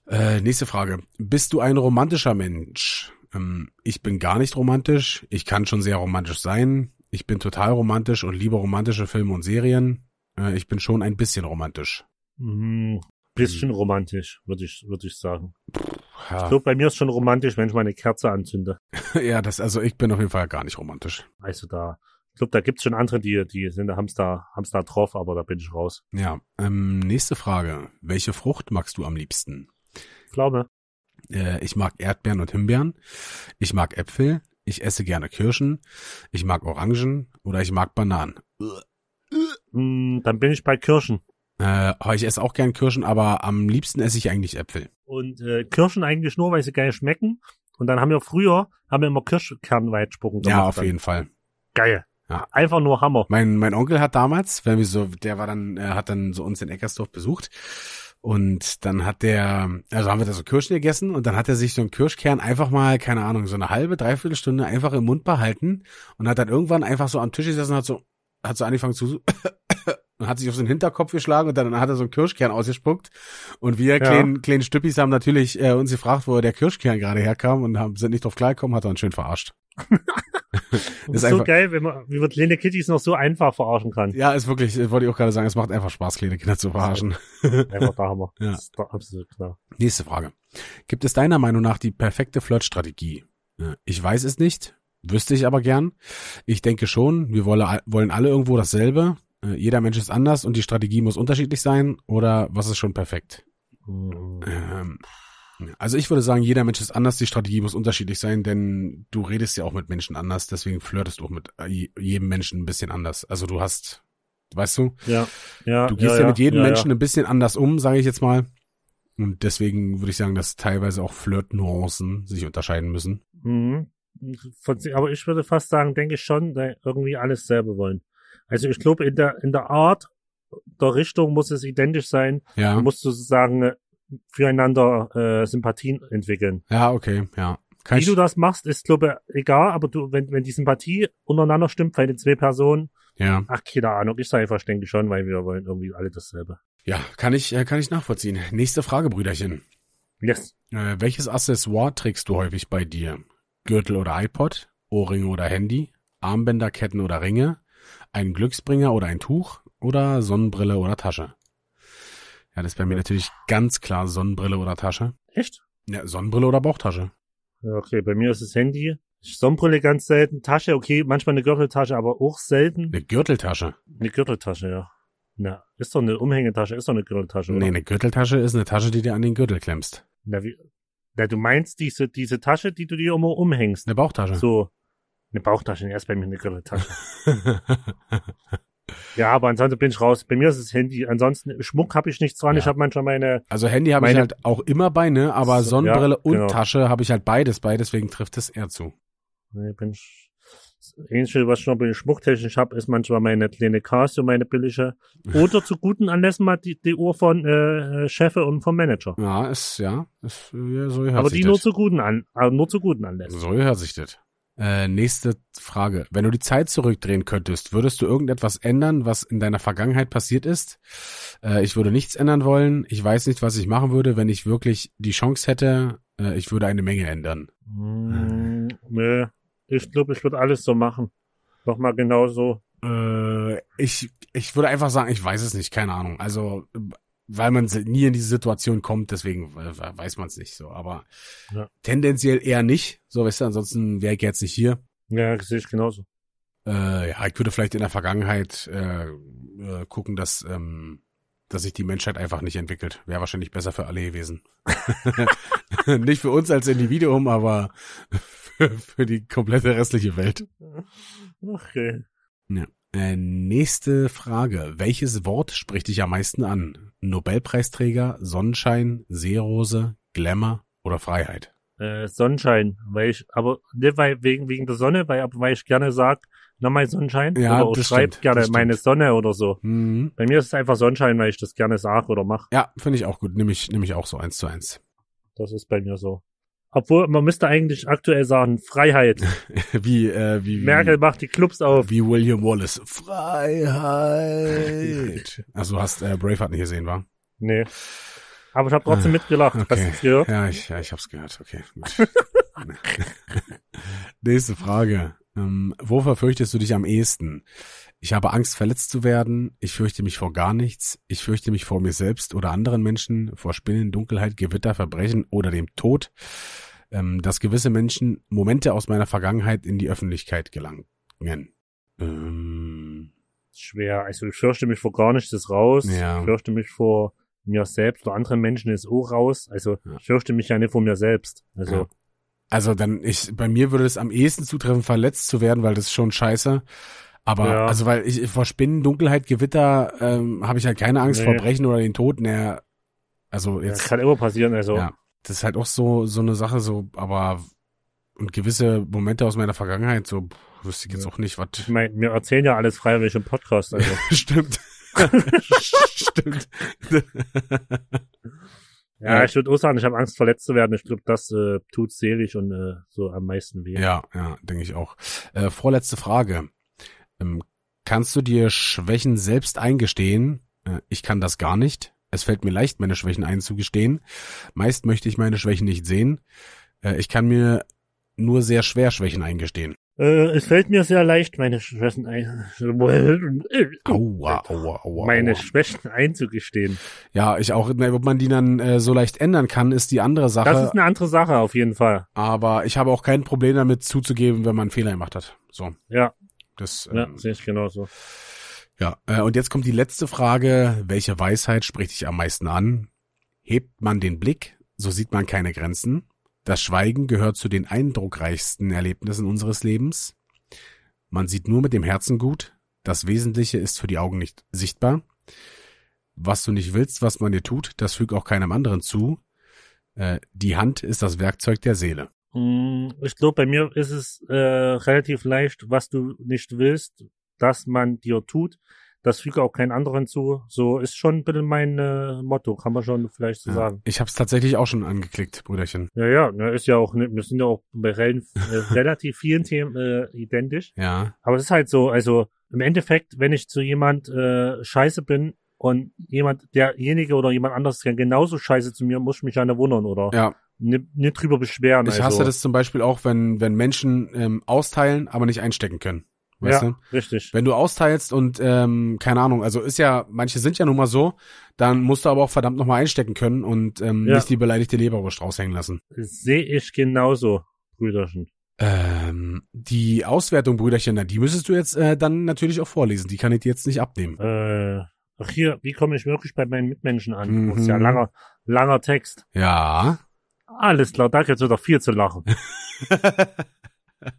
Speaker 1: Äh, nächste Frage. Bist du ein romantischer Mensch? Ähm, ich bin gar nicht romantisch. Ich kann schon sehr romantisch sein. Ich bin total romantisch und liebe romantische Filme und Serien. Äh, ich bin schon ein bisschen romantisch.
Speaker 2: Mhm. Bisschen romantisch, würde ich, würde ich sagen. Ich
Speaker 1: Ja,
Speaker 2: glaube, bei mir ist schon romantisch, wenn ich meine Kerze anzünde. [laughs]
Speaker 1: ja das, also ich bin auf jeden Fall gar nicht romantisch.
Speaker 2: Also da, ich glaube, da gibt's schon andere, die, die sind, haben's da, haben's da drauf, aber da bin ich raus.
Speaker 1: Ja, ähm, nächste Frage. Welche Frucht magst du am liebsten?
Speaker 2: Ich glaube,
Speaker 1: Äh, ich mag Erdbeeren und Himbeeren. Ich mag Äpfel. Ich esse gerne Kirschen. Ich mag Orangen oder ich mag Bananen.
Speaker 2: mh, dann bin ich bei Kirschen.
Speaker 1: Äh, ich esse auch gern Kirschen, aber am liebsten esse ich eigentlich Äpfel.
Speaker 2: Und äh, Kirschen eigentlich nur, weil sie geil schmecken. Und dann haben wir früher, haben wir immer Kirschkernweitspucken gemacht.
Speaker 1: Ja, auf
Speaker 2: dann.
Speaker 1: jeden Fall.
Speaker 2: Geil.
Speaker 1: Ja.
Speaker 2: Einfach nur Hammer.
Speaker 1: Mein, mein Onkel hat damals, wenn wir so, der war dann, er hat dann so uns in Eckersdorf besucht und dann hat der, also haben wir da so Kirschen gegessen und dann hat er sich so einen Kirschkern einfach mal, keine Ahnung, so eine halbe, dreiviertel Stunde einfach im Mund behalten und hat dann irgendwann einfach so am Tisch gesessen und hat so, hat so angefangen zu, [coughs] und hat sich auf den Hinterkopf geschlagen und dann hat er so einen Kirschkern ausgespuckt und wir
Speaker 2: Ja.
Speaker 1: kleinen, kleinen Stüppis haben natürlich äh, uns gefragt, wo der Kirschkern gerade herkam und haben, sind nicht drauf klargekommen, hat er uns schön verarscht.
Speaker 2: Das [laughs]
Speaker 1: Ist
Speaker 2: ist so
Speaker 1: einfach-
Speaker 2: geil, wenn man, wie man kleine Kitties noch so einfach verarschen kann.
Speaker 1: Ja, ist wirklich, äh, wollte ich auch gerade sagen, es macht einfach Spaß, kleine Kinder zu verarschen.
Speaker 2: Einfach da Hammer. [laughs]
Speaker 1: Ja.
Speaker 2: Das ist doch absolut klar.
Speaker 1: Nächste Frage. Gibt es deiner Meinung nach die perfekte Flirtstrategie? Äh, Ich weiß es nicht, wüsste ich aber gern. Ich denke schon, wir wolle, wollen alle irgendwo dasselbe. Äh, Jeder Mensch ist anders und die Strategie muss unterschiedlich sein oder was ist schon perfekt?
Speaker 2: Mhm.
Speaker 1: Ähm, also ich würde sagen, jeder Mensch ist anders, die Strategie muss unterschiedlich sein, denn du redest ja auch mit Menschen anders, deswegen flirtest du auch mit äh, jedem Menschen ein bisschen anders. Also du hast, weißt du,
Speaker 2: Ja, ja.
Speaker 1: Du gehst ja, mit jedem
Speaker 2: ja,
Speaker 1: Menschen ein bisschen anders um, sage ich jetzt mal. Und deswegen würde ich sagen, dass teilweise auch Flirt-Nuancen sich unterscheiden müssen.
Speaker 2: Ja. Mhm. Aber ich würde fast sagen, denke ich schon, irgendwie alles selber wollen. Also ich glaube, in der, in der Art der Richtung muss es identisch sein.
Speaker 1: Ja,
Speaker 2: Du musst sozusagen füreinander äh, Sympathien entwickeln.
Speaker 1: ja, okay, ja. Kann
Speaker 2: Wie du das machst, ist, glaube ich, egal, aber du, wenn, wenn die Sympathie untereinander stimmt bei den zwei Personen,
Speaker 1: ja,
Speaker 2: ach, keine Ahnung, ich sage einfach, denke schon, weil wir wollen irgendwie alle dasselbe.
Speaker 1: ja, kann ich, äh, kann ich nachvollziehen. Nächste Frage, Brüderchen.
Speaker 2: Yes.
Speaker 1: Äh, welches Accessoire trägst du häufig bei dir? Gürtel oder iPod? Ohrringe oder Handy? Armbänder, Ketten oder Ringe? Ein Glücksbringer oder ein Tuch? Oder Sonnenbrille oder Tasche? Ja, das ist bei mir natürlich ganz klar Sonnenbrille oder Tasche.
Speaker 2: Echt?
Speaker 1: Ja, Sonnenbrille oder Bauchtasche.
Speaker 2: Ja, okay, bei mir ist es Handy. Sonnenbrille ganz selten. Tasche, okay, manchmal eine Gürteltasche, aber auch selten.
Speaker 1: Eine Gürteltasche.
Speaker 2: Eine Gürteltasche, ja. Na, ist doch eine Umhängetasche, ist doch eine Gürteltasche, oder?
Speaker 1: Nee, eine Gürteltasche ist eine Tasche, die dir an den Gürtel klemmst.
Speaker 2: Na, wie, na, du meinst diese, diese Tasche, die du dir immer umhängst.
Speaker 1: Eine Bauchtasche.
Speaker 2: So. Eine Bauchtasche, erst bei mir eine Gürteltasche. [laughs] ja, aber ansonsten bin ich raus. Bei mir ist es Handy. Ansonsten, Schmuck habe ich nichts dran.
Speaker 1: Ja.
Speaker 2: Ich habe manchmal meine,
Speaker 1: also Handy habe ich halt auch immer bei, ne? Aber
Speaker 2: So,
Speaker 1: Sonnenbrille
Speaker 2: ja,
Speaker 1: und
Speaker 2: genau.
Speaker 1: Tasche habe ich halt beides bei, deswegen trifft es eher zu.
Speaker 2: nee, bin ich, das Einzige, was ich noch bei den schmucktechnisch habe, ist manchmal meine kleine Casio, meine billige. [laughs] Oder zu guten Anlässen mal die, die Uhr von äh, Chefe und vom Manager.
Speaker 1: Ja, ist, ja, ist, ja so hört
Speaker 2: aber
Speaker 1: sich
Speaker 2: die nur
Speaker 1: das.
Speaker 2: zu guten an, aber nur zu guten Anlässen.
Speaker 1: So hört sich das. Äh, nächste Frage. Wenn du die Zeit zurückdrehen könntest, würdest du irgendetwas ändern, was in deiner Vergangenheit passiert ist? Äh, ich würde nichts ändern wollen. Ich weiß nicht, was ich machen würde, wenn ich wirklich die Chance hätte. Äh, ich würde eine Menge ändern.
Speaker 2: Hm, nee, ich glaube, ich würde alles so machen. Nochmal genauso.
Speaker 1: Äh, ich, ich würde einfach sagen, ich weiß es nicht, keine Ahnung. Also, weil man nie in diese Situation kommt, deswegen äh, weiß man es nicht so. Aber
Speaker 2: Ja.
Speaker 1: tendenziell eher nicht. So, weißt du, ansonsten wäre ich jetzt nicht hier.
Speaker 2: Ja, sehe ich genauso.
Speaker 1: Äh, ja, ich würde vielleicht in der Vergangenheit äh, äh, gucken, dass, ähm, dass sich die Menschheit einfach nicht entwickelt. Wäre wahrscheinlich besser für alle gewesen. [laughs] [laughs] nicht für uns als Individuum, aber [laughs] für, für die komplette restliche Welt.
Speaker 2: Okay.
Speaker 1: Äh, nächste Frage. Welches Wort spricht dich am meisten an? Nobelpreisträger, Sonnenschein, Seerose, Glamour oder Freiheit?
Speaker 2: Äh, Sonnenschein, weil ich, aber nicht weil, wegen, wegen der Sonne, weil, weil ich gerne sag, nochmal Sonnenschein.
Speaker 1: Ja,
Speaker 2: oder auch
Speaker 1: das
Speaker 2: schreib
Speaker 1: stimmt,
Speaker 2: gerne meine. Sonne oder so.
Speaker 1: Mhm.
Speaker 2: Bei mir ist es einfach Sonnenschein, weil ich das gerne sag oder mach.
Speaker 1: Ja, finde ich auch gut. Nehme ich, nehme ich auch so eins zu eins.
Speaker 2: Das ist bei mir so. Obwohl, man müsste eigentlich aktuell sagen, Freiheit. [laughs]
Speaker 1: wie, äh, wie,
Speaker 2: Merkel macht die Clubs auf.
Speaker 1: wie William Wallace. Freiheit. Also du hast äh, Braveheart nicht gesehen, war?
Speaker 2: Nee. Aber ich habe trotzdem mitgelacht. Hast du
Speaker 1: Okay.
Speaker 2: es gehört?
Speaker 1: Ja, ich, ja, ich hab's gehört. Okay, gut. [laughs] Nächste Frage. Ähm, wovor fürchtest du dich am ehesten? Ich habe Angst, verletzt zu werden. Ich fürchte mich vor gar nichts. Ich fürchte mich vor mir selbst oder anderen Menschen, vor Spinnen, Dunkelheit, Gewitter, Verbrechen oder dem Tod. Ähm, dass gewisse Menschen Momente aus meiner Vergangenheit in die Öffentlichkeit gelangen. Ähm,
Speaker 2: Schwer. Also ich fürchte mich vor gar nichts ist raus.
Speaker 1: Ja.
Speaker 2: Ich fürchte mich vor mir selbst oder anderen Menschen ist auch raus. Also
Speaker 1: Ja.
Speaker 2: ich fürchte mich ja nicht vor mir selbst. Also
Speaker 1: Ja. Also dann, ich, bei mir würde es am ehesten zutreffen, verletzt zu werden, weil das ist schon scheiße. Aber,
Speaker 2: Ja.
Speaker 1: also weil ich vor Spinnen, Dunkelheit, Gewitter ähm, habe ich halt keine Angst
Speaker 2: Nee.
Speaker 1: vor Brechen oder den Tod. Ne, also jetzt,
Speaker 2: kann immer passieren. Also
Speaker 1: ja, das ist halt auch so so eine Sache, so, aber und gewisse Momente aus meiner Vergangenheit, so pff, wüsste ich jetzt
Speaker 2: Ja.
Speaker 1: auch nicht, was
Speaker 2: ich meine, wir erzählen ja alles freiwillig im Podcast. Also [laughs]
Speaker 1: stimmt. [laughs] stimmt.
Speaker 2: ja, [laughs]
Speaker 1: Ja.
Speaker 2: ich würde auch sagen, ich habe Angst verletzt zu werden. Ich glaube, das äh, tut seelisch und äh, so am meisten weh.
Speaker 1: Ja, ja, denke ich auch. Äh, vorletzte Frage. Ähm, kannst du dir Schwächen selbst eingestehen? Äh, ich kann das gar nicht. Es fällt mir leicht, meine Schwächen einzugestehen. Meist möchte ich meine Schwächen nicht sehen. Äh, ich kann mir nur sehr schwer Schwächen eingestehen.
Speaker 2: Äh, es fällt mir sehr leicht, meine Schwächen ein
Speaker 1: Aua, aua, aua.
Speaker 2: meine. Schwächen einzugestehen.
Speaker 1: Ja, ich auch. Ob man die dann äh, so leicht ändern kann, ist die andere Sache.
Speaker 2: Das ist eine andere Sache auf jeden Fall.
Speaker 1: aber ich habe auch kein Problem damit zuzugeben, wenn man einen Fehler gemacht hat. So,
Speaker 2: Ja,
Speaker 1: das.
Speaker 2: ja,
Speaker 1: Ähm,
Speaker 2: sehe ich genauso.
Speaker 1: Ja, äh, und jetzt kommt die letzte Frage. Welche Weisheit spricht dich am meisten an? Hebt man den Blick, so sieht man keine Grenzen. Das Schweigen gehört zu den eindruckreichsten Erlebnissen unseres Lebens. Man sieht nur mit dem Herzen gut. Das Wesentliche ist für die Augen nicht sichtbar. Was du nicht willst, was man dir tut, das füg auch keinem anderen zu. Äh, die Hand ist das Werkzeug der Seele.
Speaker 2: Mm, Ich glaube, bei mir ist es äh, relativ leicht, was du nicht willst, dass man dir tut. Das füge auch keinen anderen zu. So ist schon ein bisschen mein äh, Motto, kann man schon vielleicht so
Speaker 1: Ja.
Speaker 2: sagen.
Speaker 1: Ich habe es tatsächlich auch schon angeklickt, Brüderchen.
Speaker 2: Ja, ja, ne, ist ja auch, ne, wir sind ja auch bei rel äh, [laughs] relativ vielen Themen äh, identisch.
Speaker 1: Ja,
Speaker 2: Aber es ist halt so, also im Endeffekt, wenn ich zu jemand äh, scheiße bin und jemand, derjenige oder jemand anderes kann genauso scheiße zu mir, muss ich mich ja nicht wundern oder
Speaker 1: ja.
Speaker 2: Nicht, nicht drüber beschweren.
Speaker 1: Ich
Speaker 2: also.
Speaker 1: hasse das zum Beispiel auch, wenn, wenn Menschen ähm, austeilen, aber nicht einstecken können. weißt
Speaker 2: ja,
Speaker 1: du?
Speaker 2: richtig.
Speaker 1: Wenn du austeilst und ähm, keine Ahnung, also ist ja, manche sind ja nun mal so, dann musst du aber auch verdammt nochmal einstecken können und ähm,
Speaker 2: Ja.
Speaker 1: nicht die beleidigte Leberwurst raushängen lassen.
Speaker 2: Sehe ich genauso, Brüderchen.
Speaker 1: Ähm, die Auswertung, Brüderchen, na, die müsstest du jetzt äh, dann natürlich auch vorlesen. Die kann ich dir jetzt nicht abnehmen.
Speaker 2: Äh, ach hier, wie komme ich wirklich bei meinen Mitmenschen an? Das ist ja
Speaker 1: Mhm.
Speaker 2: langer, langer Text.
Speaker 1: Ja.
Speaker 2: Alles klar, da gibt's wieder viel zu lachen. [laughs]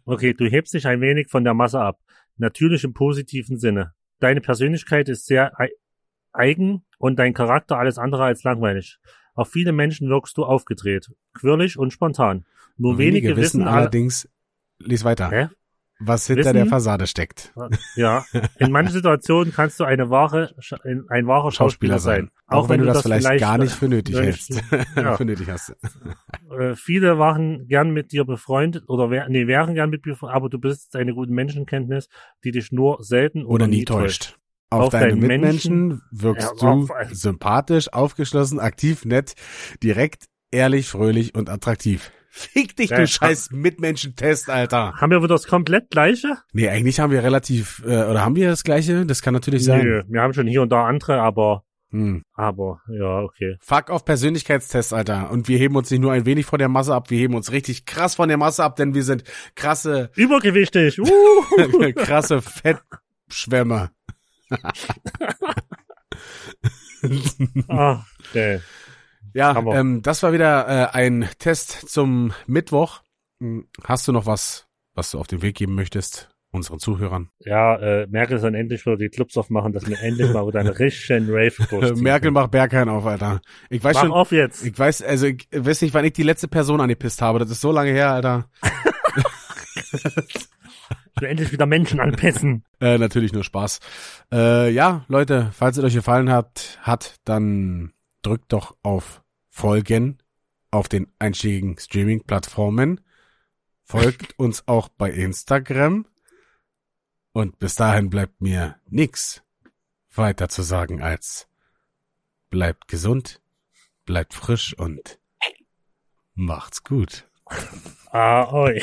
Speaker 2: Okay, du hebst dich ein wenig von der Masse ab. Natürlich im positiven Sinne. Deine Persönlichkeit ist sehr ei- eigen und dein Charakter alles andere als langweilig. Auf viele Menschen wirkst du aufgedreht, quirlig und spontan. Nur wenige, wissen alle,
Speaker 1: allerdings, lies weiter,
Speaker 2: Hä?
Speaker 1: Was hinter
Speaker 2: Wissen-
Speaker 1: der Fassade steckt.
Speaker 2: ja, in manchen [laughs] Situationen kannst du eine wahre, ein, wahrer
Speaker 1: Schauspieler sein. Auch, wenn du das vielleicht, gar nicht für nötig hältst. [laughs]
Speaker 2: ja. [laughs]
Speaker 1: für nötig hast.
Speaker 2: äh, viele waren gern mit dir befreundet oder wär, nee, wären gern mit dir befreundet, aber du besitzt eine gute Menschenkenntnis, die dich nur selten oder,
Speaker 1: Oder nie täuscht. Auf,
Speaker 2: Auf
Speaker 1: deine Mitmenschen wirkst
Speaker 2: Ja,
Speaker 1: du sympathisch, aufgeschlossen, aktiv, nett, direkt, ehrlich, fröhlich und attraktiv. Fick dich,
Speaker 2: Ja,
Speaker 1: du scheiß Mitmenschentest, Alter.
Speaker 2: Haben wir wieder das komplett gleiche?
Speaker 1: Nee, eigentlich haben wir relativ, äh, oder haben wir das gleiche? Das kann natürlich sein.
Speaker 2: Nö, wir haben schon hier und da andere, aber,
Speaker 1: Hm.
Speaker 2: aber, ja, okay.
Speaker 1: Fuck auf Persönlichkeitstest, Alter. Und wir heben uns nicht nur ein wenig von der Masse ab, wir heben uns richtig krass von der Masse ab, denn wir sind krasse,
Speaker 2: Übergewichtig, [laughs] uh! [laughs]
Speaker 1: krasse Fettschwämme.
Speaker 2: Ach, [laughs] okay.
Speaker 1: Ja,
Speaker 2: Aber-
Speaker 1: ähm, das war wieder äh, ein Test zum Mittwoch. Hm, Hast du noch was, was du auf den Weg geben möchtest, unseren Zuhörern?
Speaker 2: Ja, äh, Merkel soll endlich wieder die Clubs aufmachen, dass wir endlich mal wieder einen richtigen Rave [laughs] durchziehen.
Speaker 1: Merkel macht Berghain auf, Alter. Ich weiß
Speaker 2: Mach
Speaker 1: schon,
Speaker 2: auf jetzt.
Speaker 1: ich weiß, also ich weiß nicht, wann ich die letzte Person angepisst habe. Das ist so lange her, Alter.
Speaker 2: Ich will endlich wieder Menschen anpissen. [laughs]
Speaker 1: Äh, natürlich nur Spaß. Äh, ja, Leute, falls es euch gefallen hat, hat, dann drückt doch auf Folgen auf den einschlägigen Streaming-Plattformen. Folgt [laughs] uns auch bei Instagram. Und bis dahin bleibt mir nix weiter zu sagen als bleibt gesund, bleibt frisch und macht's gut.
Speaker 2: Ah, oi.